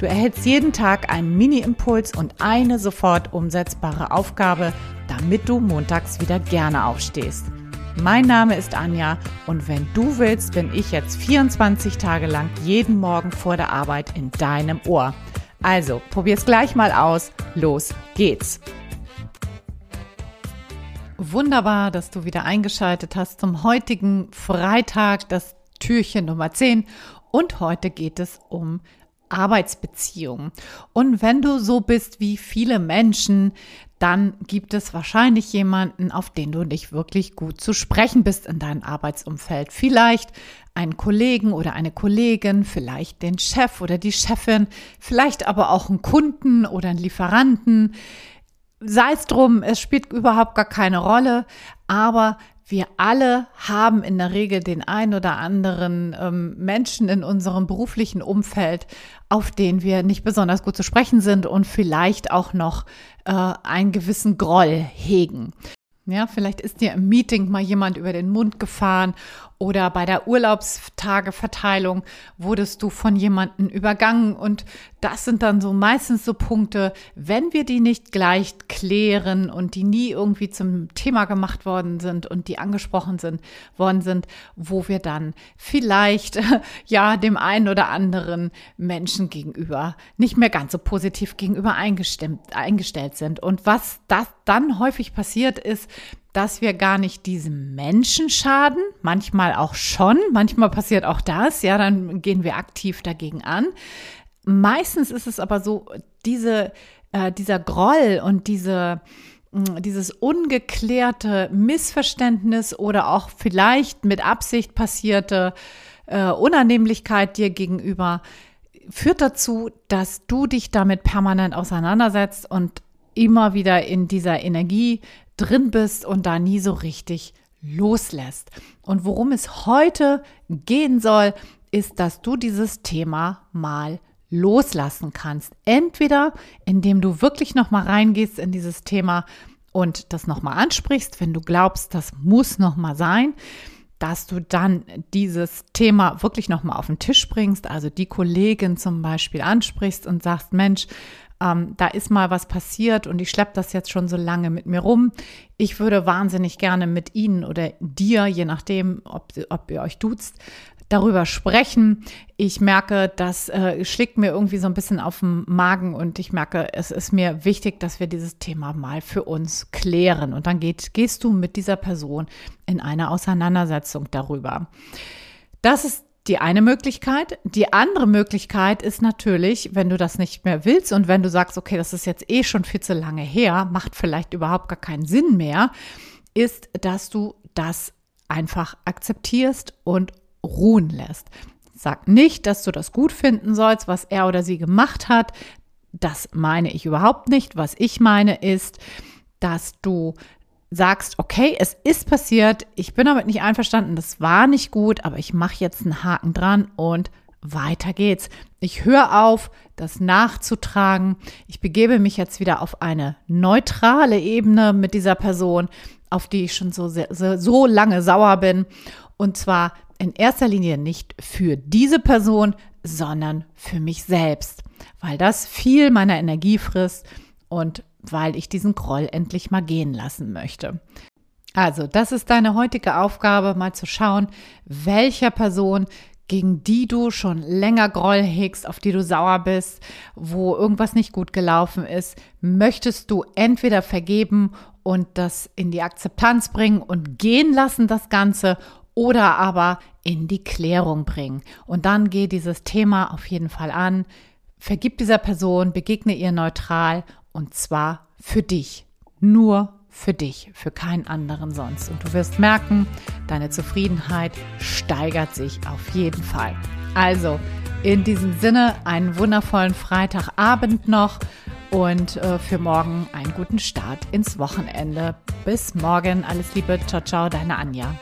Du erhältst jeden Tag einen Mini-Impuls und eine sofort umsetzbare Aufgabe, damit du montags wieder gerne aufstehst. Mein Name ist Anja und wenn du willst, bin ich jetzt 24 Tage lang jeden Morgen vor der Arbeit in deinem Ohr. Also, probier's gleich mal aus. Los geht's. Wunderbar, dass du wieder eingeschaltet hast zum heutigen Freitag, das Türchen Nummer 10. Und heute geht es um Arbeitsbeziehungen. Und wenn du so bist wie viele Menschen, dann gibt es wahrscheinlich jemanden, auf den du nicht wirklich gut zu sprechen bist in deinem Arbeitsumfeld. Vielleicht einen Kollegen oder eine Kollegin, vielleicht den Chef oder die Chefin, vielleicht aber auch einen Kunden oder einen Lieferanten. Sei es drum, es spielt überhaupt gar keine Rolle, aber wir alle haben in der Regel den ein oder anderen ähm, Menschen in unserem beruflichen Umfeld, auf den wir nicht besonders gut zu sprechen sind und vielleicht auch noch äh, einen gewissen Groll hegen. Ja, vielleicht ist dir im Meeting mal jemand über den Mund gefahren oder bei der Urlaubstageverteilung wurdest du von jemandem übergangen. Und das sind dann so meistens so Punkte, wenn wir die nicht gleich klären und die nie irgendwie zum Thema gemacht worden sind und die angesprochen sind worden sind, wo wir dann vielleicht ja dem einen oder anderen Menschen gegenüber nicht mehr ganz so positiv gegenüber eingestimmt, eingestellt sind. Und was das dann häufig passiert ist, dass wir gar nicht diesem Menschen schaden, manchmal auch schon, manchmal passiert auch das, ja, dann gehen wir aktiv dagegen an. Meistens ist es aber so, diese, äh, dieser Groll und diese, mm, dieses ungeklärte Missverständnis oder auch vielleicht mit Absicht passierte äh, Unannehmlichkeit dir gegenüber führt dazu, dass du dich damit permanent auseinandersetzt und immer wieder in dieser Energie drin bist und da nie so richtig loslässt. Und worum es heute gehen soll, ist, dass du dieses Thema mal loslassen kannst. Entweder indem du wirklich noch mal reingehst in dieses Thema und das noch mal ansprichst, wenn du glaubst, das muss noch mal sein, dass du dann dieses Thema wirklich noch mal auf den Tisch bringst, also die Kollegin zum Beispiel ansprichst und sagst, Mensch, ähm, da ist mal was passiert und ich schleppe das jetzt schon so lange mit mir rum. Ich würde wahnsinnig gerne mit Ihnen oder dir, je nachdem, ob, ob ihr euch duzt, darüber sprechen. Ich merke, das äh, schlägt mir irgendwie so ein bisschen auf den Magen und ich merke, es ist mir wichtig, dass wir dieses Thema mal für uns klären. Und dann geht, gehst du mit dieser Person in eine Auseinandersetzung darüber. Das ist die eine Möglichkeit. Die andere Möglichkeit ist natürlich, wenn du das nicht mehr willst und wenn du sagst, okay, das ist jetzt eh schon viel zu lange her, macht vielleicht überhaupt gar keinen Sinn mehr, ist, dass du das einfach akzeptierst und ruhen lässt. Sag nicht, dass du das gut finden sollst, was er oder sie gemacht hat. Das meine ich überhaupt nicht. Was ich meine ist, dass du sagst, okay, es ist passiert, ich bin damit nicht einverstanden, das war nicht gut, aber ich mache jetzt einen Haken dran und weiter geht's. Ich höre auf, das nachzutragen. Ich begebe mich jetzt wieder auf eine neutrale Ebene mit dieser Person, auf die ich schon so, sehr, so lange sauer bin. Und zwar in erster Linie nicht für diese Person, sondern für mich selbst, weil das viel meiner Energie frisst und weil ich diesen Groll endlich mal gehen lassen möchte. Also, das ist deine heutige Aufgabe, mal zu schauen, welcher Person gegen die du schon länger Groll hegst, auf die du sauer bist, wo irgendwas nicht gut gelaufen ist, möchtest du entweder vergeben und das in die Akzeptanz bringen und gehen lassen, das Ganze, oder aber in die Klärung bringen. Und dann geh dieses Thema auf jeden Fall an, vergib dieser Person, begegne ihr neutral und zwar für dich. Nur für dich, für keinen anderen sonst. Und du wirst merken, deine Zufriedenheit steigert sich auf jeden Fall. Also, in diesem Sinne, einen wundervollen Freitagabend noch und äh, für morgen einen guten Start ins Wochenende. Bis morgen. Alles Liebe. Ciao, ciao. Deine Anja.